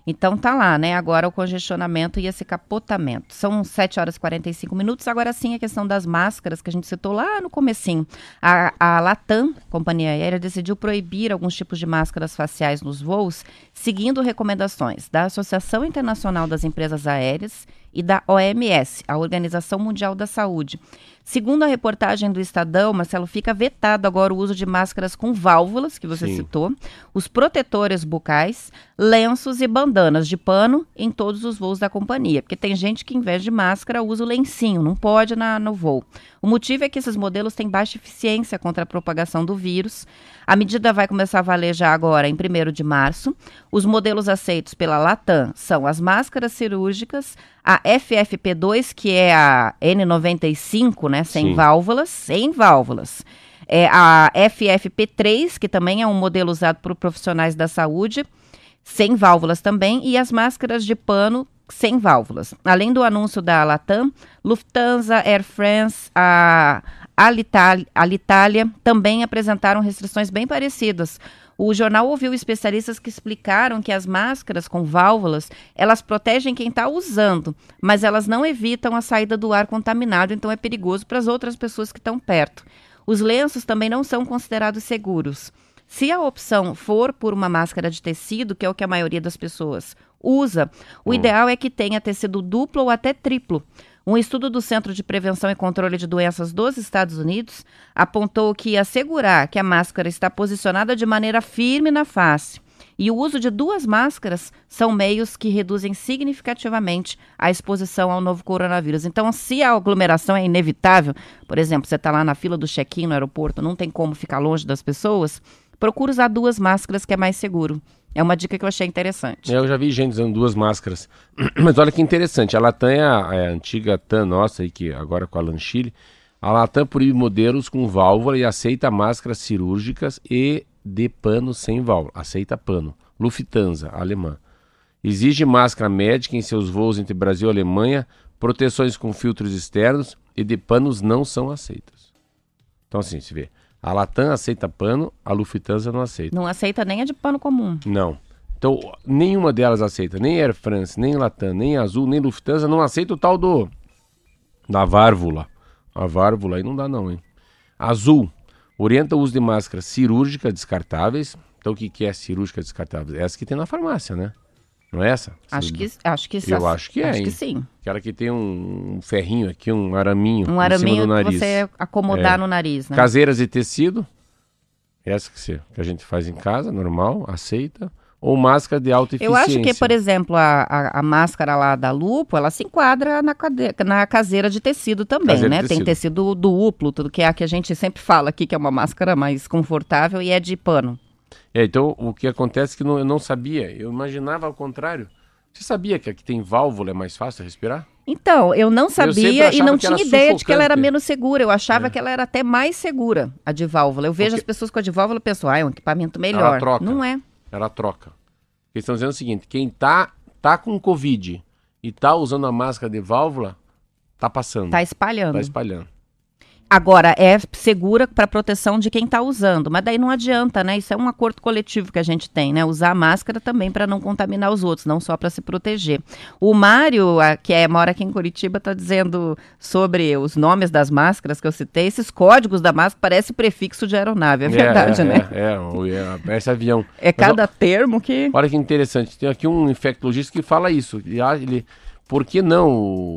Então tá lá, né? Agora o congestionamento e esse capotamento. São 7 horas e 45 minutos. Agora sim a questão das máscaras que a gente citou lá no comecinho. A, a Latam, companhia aérea, decidiu proibir alguns tipos de máscaras faciais nos voos, seguindo recomendações da Associação Internacional das Empresas Aéreas e da OMS, a Organização Mundial da Saúde. Segundo a reportagem do Estadão, Marcelo, fica vetado agora o uso de máscaras com válvulas, que você Sim. citou, os protetores bucais, lenços e bandanas de pano em todos os voos da companhia. Porque tem gente que, em vez de máscara, usa o lencinho, não pode na, no voo. O motivo é que esses modelos têm baixa eficiência contra a propagação do vírus. A medida vai começar a valer já agora, em 1 de março. Os modelos aceitos pela Latam são as máscaras cirúrgicas, a FFP2, que é a N95, né, sem Sim. válvulas, sem válvulas. É a FFP3, que também é um modelo usado por profissionais da saúde, sem válvulas também, e as máscaras de pano sem válvulas. Além do anúncio da Latam, Lufthansa, Air France, a Alitalia, também apresentaram restrições bem parecidas. O jornal ouviu especialistas que explicaram que as máscaras com válvulas, elas protegem quem está usando, mas elas não evitam a saída do ar contaminado, então é perigoso para as outras pessoas que estão perto. Os lenços também não são considerados seguros. Se a opção for por uma máscara de tecido, que é o que a maioria das pessoas usa, o ideal é que tenha tecido duplo ou até triplo. Um estudo do Centro de Prevenção e Controle de Doenças dos Estados Unidos apontou que assegurar que a máscara está posicionada de maneira firme na face e o uso de duas máscaras são meios que reduzem significativamente a exposição ao novo coronavírus. Então, se a aglomeração é inevitável, por exemplo, você está lá na fila do check-in no aeroporto, não tem como ficar longe das pessoas, procura usar duas máscaras que é mais seguro. É uma dica que eu achei interessante. Eu já vi gente usando duas máscaras. [clears throat] Mas olha que interessante, a Latam é a, é a antiga TAM nossa, aí, que agora com a Lanchile. A Latam proíbe modelos com válvula e aceita máscaras cirúrgicas e de pano sem válvula. Aceita pano. Lufthansa, alemã. Exige máscara médica em seus voos entre Brasil e Alemanha, proteções com filtros externos e de panos não são aceitas. Então assim, se vê. A Latam aceita pano, a Lufthansa não aceita. Não aceita nem a de pano comum. Não. Então, nenhuma delas aceita. Nem Air France, nem Latam, nem Azul, nem Lufthansa não aceita o tal do. da válvula. A válvula aí não dá, não, hein? Azul. Orienta o uso de máscaras cirúrgicas descartáveis. Então, o que, que é cirúrgica descartável? Essa que tem na farmácia, né? Não é essa? Acho que, acho que Eu acho que é, Acho hein? que sim. Aquela que tem um, ferrinho aqui, um araminho. Um araminho que você acomodar É. no nariz, né? Caseiras de tecido. Essa que, você, que a gente faz em casa, normal, aceita. Ou máscara de alta Eu eficiência. acho que, por exemplo, a, a, a máscara lá da Lupo, ela se enquadra na, cade- na caseira de tecido também, Caseira né? Tem tecido. tecido duplo, tudo que é a que a gente sempre fala aqui, que é uma máscara mais confortável e é de pano. É, então o que acontece é que não- eu não sabia, eu imaginava ao contrário. Você sabia que aqui tem válvula, é mais fácil respirar? Então, eu não sabia e achava não tinha ideia de que ela era sufocante. É. menos segura. Eu achava que ela era até mais segura, a de válvula. Eu vejo Porque- as pessoas com a de válvula e penso, ah, é um equipamento melhor. troca. Não é. Ela troca. Eles estão dizendo o seguinte: quem tá, tá com Covid e tá usando a máscara de válvula, tá passando. Tá espalhando. Tá espalhando. Agora, é segura para proteção de quem está usando, mas daí não adianta, né? Isso é um acordo coletivo que a gente tem, né? Usar a máscara também para não contaminar os outros, não só para se proteger. O Mário, a- que é, mora aqui em Curitiba, está dizendo sobre os nomes das máscaras que eu citei. Esses códigos da máscara parece prefixo de aeronave, é verdade, é, né? É, é, é, esse avião. É Mas, cada termo que. Olha que interessante, tem aqui um infectologista que fala isso. E a- ele, por que não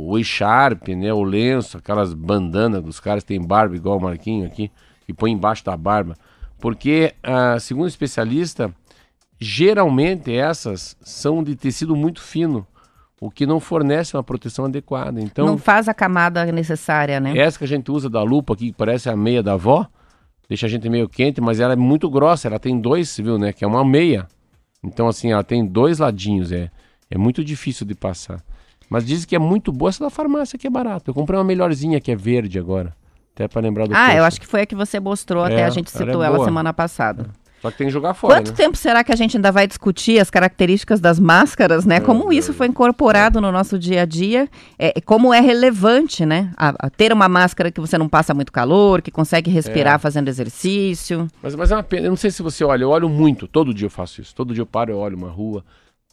o, E-Sharp, né, o lenço, aquelas bandanas dos caras que tem barba igual o Marquinho aqui, que põe embaixo da barba? Porque, ah, segundo o especialista, geralmente essas são de tecido muito fino, o que não fornece uma proteção adequada. Então, Não faz a camada necessária, né? essa que a gente usa da lupa aqui, que parece a meia da avó, deixa a gente meio quente, mas ela é muito grossa, ela tem dois, viu, né? Que é uma meia. Então, assim, ela tem dois ladinhos, é, é muito difícil de passar. Mas dizem que é muito boa essa da farmácia, que é barata. Eu comprei uma melhorzinha que é verde agora. Até pra lembrar do Ah, eu acho que foi a que você mostrou, até É, a gente ela é citou ela boa. semana passada. Só que tem que jogar fora, Quanto né? tempo será que a gente ainda vai discutir as características das máscaras, né? Como isso foi incorporado no nosso dia a dia, é, como é relevante, né? A- a ter uma máscara que você não passa muito calor, que consegue respirar É. fazendo exercício. Mas, mas é uma pena. Eu não sei se você olha, eu olho muito. Todo dia eu faço isso. Todo dia eu paro, eu olho uma rua,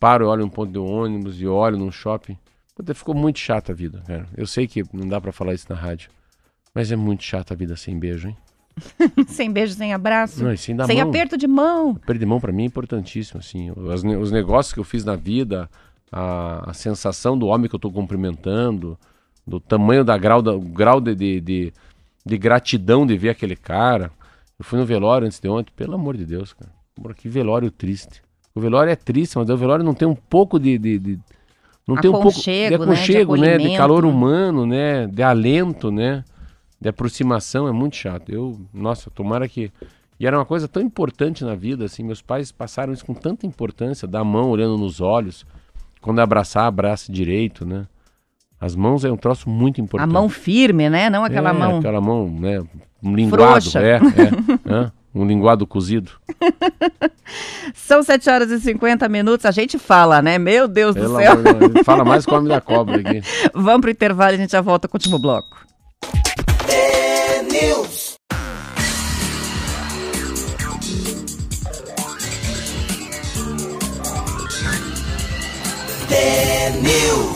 paro, eu olho um ponto de ônibus e olho num shopping. Puta, ficou muito chata a vida, cara. Eu sei que não dá pra falar isso na rádio. Mas é muito chata a vida sem beijo, hein? [laughs] sem beijo, sem abraço, Não, e sem dar sem mão. aperto de mão. Pra mim é importantíssimo, assim. Os, os negócios que eu fiz na vida, a, a sensação do homem que eu tô cumprimentando, do tamanho da grau, da, grau de, de, de, de gratidão de ver aquele cara. Eu fui no velório antes de ontem, pelo amor de Deus, cara. Que velório triste. O velório é triste, mas o velório não tem um pouco de. de, de- não tem um pouco de Aconchego, né? De né? De calor humano, né? De alento, né? De aproximação, é muito chato. Eu, nossa, tomara que. E era uma coisa tão importante na vida, assim. Meus pais passaram isso com tanta importância, dar a mão olhando nos olhos. Quando abraçar, abraça direito, né? As mãos é um troço muito A importante. mão firme, né? Não aquela É, mão. Aquela mão, né? Um linguado, Frouxa. é, é, [laughs] é, Um linguado cozido. [laughs] São 7 horas e 50 minutos. A gente fala, né? Meu Deus do Pelo céu. amor Fala mais com o homem da [laughs] cobra aqui. Vamos pro intervalo e a gente já volta com o último bloco. News. News.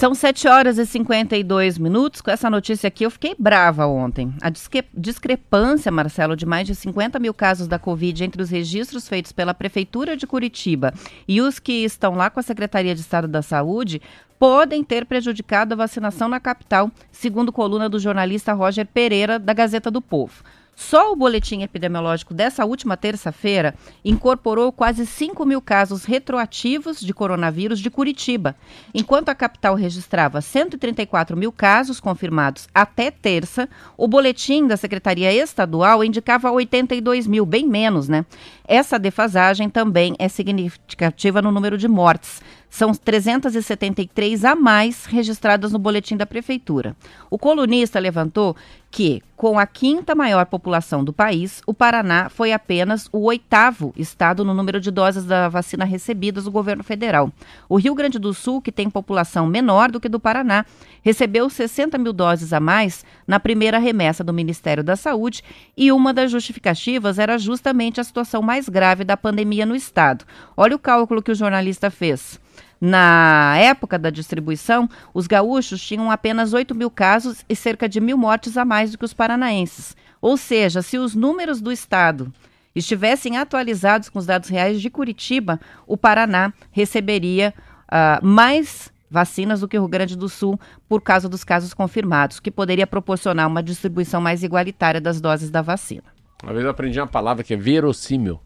São 7 horas e 52 minutos. Com essa notícia aqui, eu fiquei brava ontem. A disque- discrepância, Marcelo, de mais de 50 mil casos da Covid entre os registros feitos pela Prefeitura de Curitiba e os que estão lá com a Secretaria de Estado da Saúde podem ter prejudicado a vacinação na capital, segundo coluna do jornalista Roger Pereira, da Gazeta do Povo. Só o boletim epidemiológico dessa última terça-feira incorporou quase 5 mil casos retroativos de coronavírus de Curitiba, enquanto a capital registrava 134 mil casos confirmados até terça, o boletim da Secretaria Estadual indicava 82 mil, bem menos, né? Essa defasagem também é significativa no número de mortes. São 373 a mais registradas no boletim da Prefeitura. O colunista levantou que, com a quinta maior população do país, o Paraná foi apenas o oitavo estado no número de doses da vacina recebidas do governo federal. O Rio Grande do Sul, que tem população menor do que do Paraná, recebeu 60 mil doses a mais na primeira remessa do Ministério da Saúde e uma das justificativas era justamente a situação mais grave da pandemia no estado. Olha o cálculo que o jornalista fez. Na época da distribuição, os gaúchos tinham apenas 8 mil casos e cerca de mil mortes a mais do que os paranaenses. Ou seja, se os números do estado estivessem atualizados com os dados reais de Curitiba, o Paraná receberia ah, mais vacinas do que o Rio Grande do Sul por causa dos casos confirmados, que poderia proporcionar uma distribuição mais igualitária das doses da vacina. Uma vez eu aprendi uma palavra que é verossímil.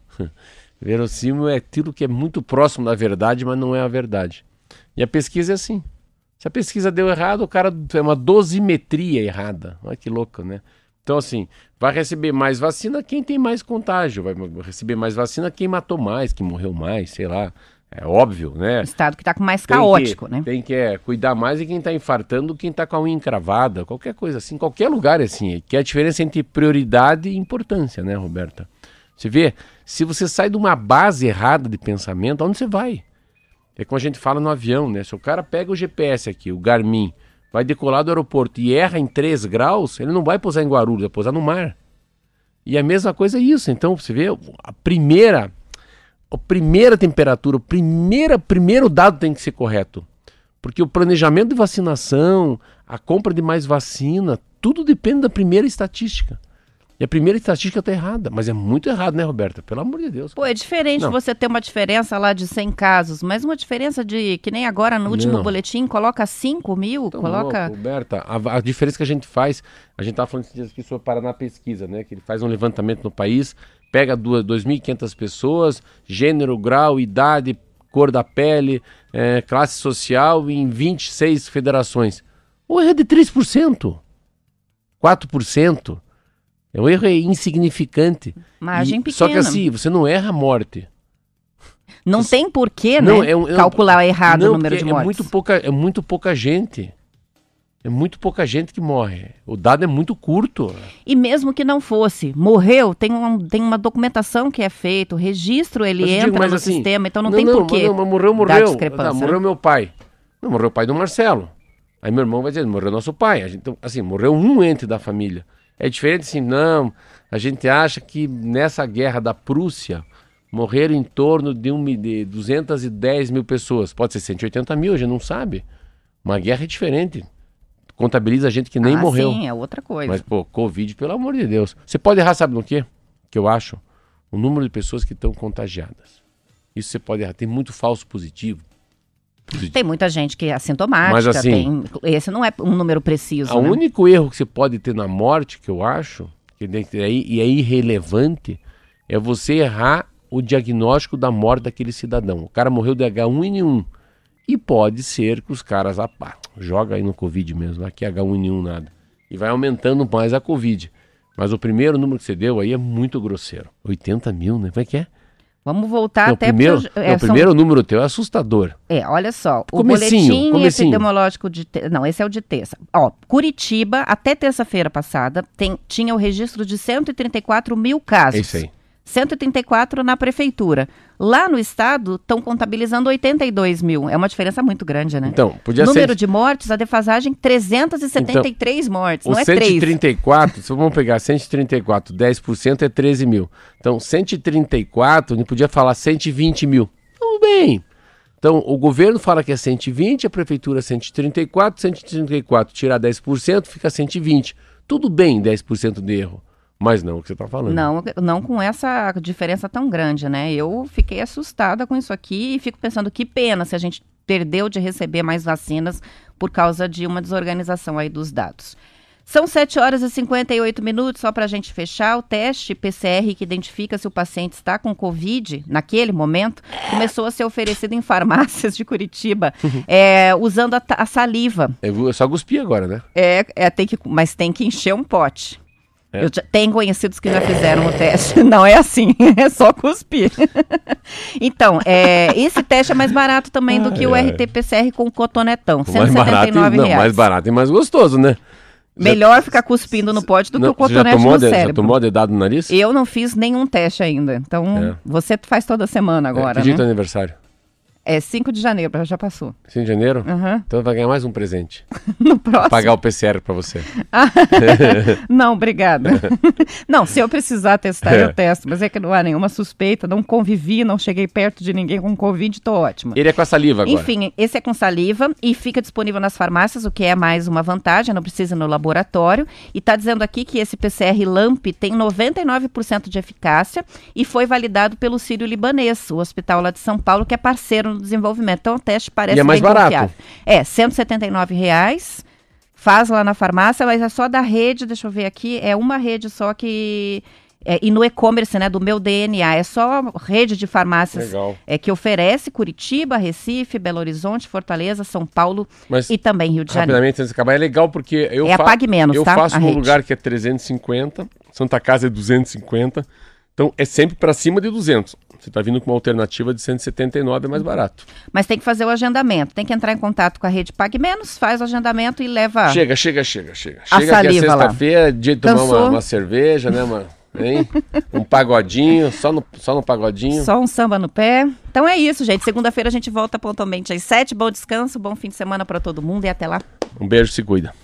Verossímil é aquilo que é muito próximo da verdade, mas não é a verdade. E a pesquisa é assim. Se a pesquisa deu errado, o cara é uma dosimetria errada. Olha que louco, né? Então, assim, vai receber mais vacina quem tem mais contágio, vai receber mais vacina quem matou mais, quem morreu mais, sei lá. É óbvio, né? Estado que está mais Tem caótico, que, né? Tem que é, cuidar mais de quem está infartando, quem está com a unha encravada, qualquer coisa assim, qualquer lugar assim, que é a diferença entre prioridade e importância, né, Roberta? Você vê, se você sai de uma base errada de pensamento, aonde você vai? É como a gente fala no avião, né? Se o cara pega o GPS aqui, o Garmin, vai decolar do aeroporto e erra em 3 graus, ele não vai pousar em Guarulhos, vai pousar no mar. E a mesma coisa é isso. Então, você vê, a primeira a primeira temperatura, o primeira, primeiro dado tem que ser correto. Porque o planejamento de vacinação, a compra de mais vacina, tudo depende da primeira estatística. E a primeira estatística está errada, mas é muito errado, né, Roberta? Pelo amor de Deus. Pô, é diferente Não. você ter uma diferença lá de 100 casos, mas uma diferença de, que nem agora no último Não. boletim, coloca 5 mil, Tão coloca... louco, Roberta, a, a diferença que a gente faz, a gente estava falando esses dias aqui sobre o Paraná Pesquisa, né? Que ele faz um levantamento no país, pega duas- 2.500 pessoas, gênero, grau, idade, cor da pele, eh, classe social em 26 federações. O erro é de 3%, 4%. O erro é insignificante. Margem E- pequena. Só que assim, você não erra a morte. Não tem porquê, né? Não, é um- é um- calcular errado Não, o número de é mortes. muito pouca, é muito pouca gente. É muito pouca gente que morre. O dado é muito curto. E mesmo que não fosse, morreu, tem, um, tem uma documentação que é feita, o registro ele Mas entra digo, no assim, sistema, então não, tem porquê. Mas, não, mas morreu, morreu. Tá, morreu né? meu pai. Não, morreu o pai do Marcelo. Aí meu irmão vai dizer, morreu nosso pai. Gente, então, assim, morreu um ente da família. É diferente assim, não. A gente acha que nessa guerra da Prússia morreram em torno de, um, de 210 mil pessoas. Pode ser 180 mil, a gente não sabe. Uma guerra é diferente. Contabiliza gente que nem ah, morreu. Sim, é outra coisa. Mas, pô, Covid, pelo amor de Deus. Você pode errar, sabe no quê? Que eu acho? O número de pessoas que estão contagiadas. Isso você pode errar. Tem muito falso positivo. Tem muita gente que é assintomática, Mas, assim, tem, esse não é um número preciso, O né? único erro que você pode ter na morte, que eu acho, que e é, e é irrelevante, é você errar o diagnóstico da morte daquele cidadão. O cara morreu de H1N1. E pode ser que os caras, ah, pá, joga aí no Covid mesmo, aqui é H1N1 nada. E vai aumentando mais a Covid. Mas o primeiro número que você deu aí é muito grosseiro. 80 mil, né? Como é que é? Vamos voltar Não, até primeiro, não, é, o são- primeiro número teu é assustador. É, olha só, o Comecinho, boletim comecinho. epidemiológico de te- não, esse é o de terça. Ó, Curitiba até terça-feira passada tem, tinha o registro de 134 mil casos. É isso aí. 134 na prefeitura. Lá no estado estão contabilizando 82 mil. É uma diferença muito grande, né? Então, podia Número ser de mortes, a defasagem 373 mortes, O não é 3. 134, se vamos pegar 134, 10% é 13 mil. Então, 134, a gente podia falar 120 mil. Tudo bem. Então, o governo fala que é 120, a prefeitura 134, 134, tirar 10%, fica 120. Tudo bem, 10% de erro. Mas não é o que você está falando. Não, não com essa diferença tão grande, né? Eu fiquei assustada com isso aqui e fico pensando que pena se a gente perdeu de receber mais vacinas por causa de uma desorganização aí dos dados. São 7 horas e 58 minutos, só para a gente fechar. O teste PCR que identifica se o paciente está com Covid, naquele momento, começou a ser oferecido em farmácias de Curitiba, [laughs] é, usando a, a saliva. Eu só cuspi agora, né? É, é tem que, mas tem que encher um pote. É. Eu já, tenho conhecidos que já fizeram o teste. [laughs] Não é assim, [laughs] é só cuspir. [laughs] então, é, esse teste é mais barato também do que o. RT-PCR com cotonetão, O mais barato, 179 não, reais. mais barato e mais gostoso, né? Melhor ficar cuspindo no pote do Não, que o já cotonete tomou, no de- já cérebro. tomou dedado no nariz? Eu não fiz nenhum teste ainda. Então, É. você faz toda semana agora, que é teu né? aniversário? É 5 de janeiro, já passou. 5 de janeiro? Aham. Então vai ganhar mais um presente. [laughs] No próximo. Pagar o PCR pra você. [laughs] Não, obrigada. [laughs] não, se eu precisar testar, É. eu testo. Mas é que não há nenhuma suspeita, não convivi, não cheguei perto de ninguém com Covid, tô ótima. Ele é com a saliva agora. Enfim, esse é com saliva e fica disponível nas farmácias, o que é mais uma vantagem, não precisa ir no laboratório. E está dizendo aqui que esse PCR LAMP tem 99% de eficácia e foi validado pelo Sírio Libanês, o hospital lá de São Paulo, que é parceiro no desenvolvimento. Então o teste parece E é mais barato. confiável. É, 179 reais. Faz lá na farmácia, mas é só da rede, deixa eu ver aqui, é uma rede só que. é, e no e-commerce, né, do meu DNA, é só rede de farmácias Legal. é, que oferece Curitiba, Recife, Belo Horizonte, Fortaleza, São Paulo Mas e também Rio de Janeiro. rapidamente antes de acabar, é legal porque eu, É fa- Pague Menos, eu tá? faço num lugar que é 350, Santa Casa é 250, então é sempre pra cima de 200. Você tá vindo com uma alternativa de 179, é mais barato. Mas tem que fazer o agendamento, tem que entrar em contato com a rede Pague Menos, faz o agendamento e leva. Chega, chega, chega, chega. A chega que é sexta-feira, dia de tomar uma, uma cerveja, né, mano? Hein? [laughs] Um pagodinho, só no, só no pagodinho. Só um samba no pé. Então é isso, gente. Segunda-feira a gente volta pontualmente às sete. Bom descanso, bom fim de semana para todo mundo e até lá. Um beijo, se cuida.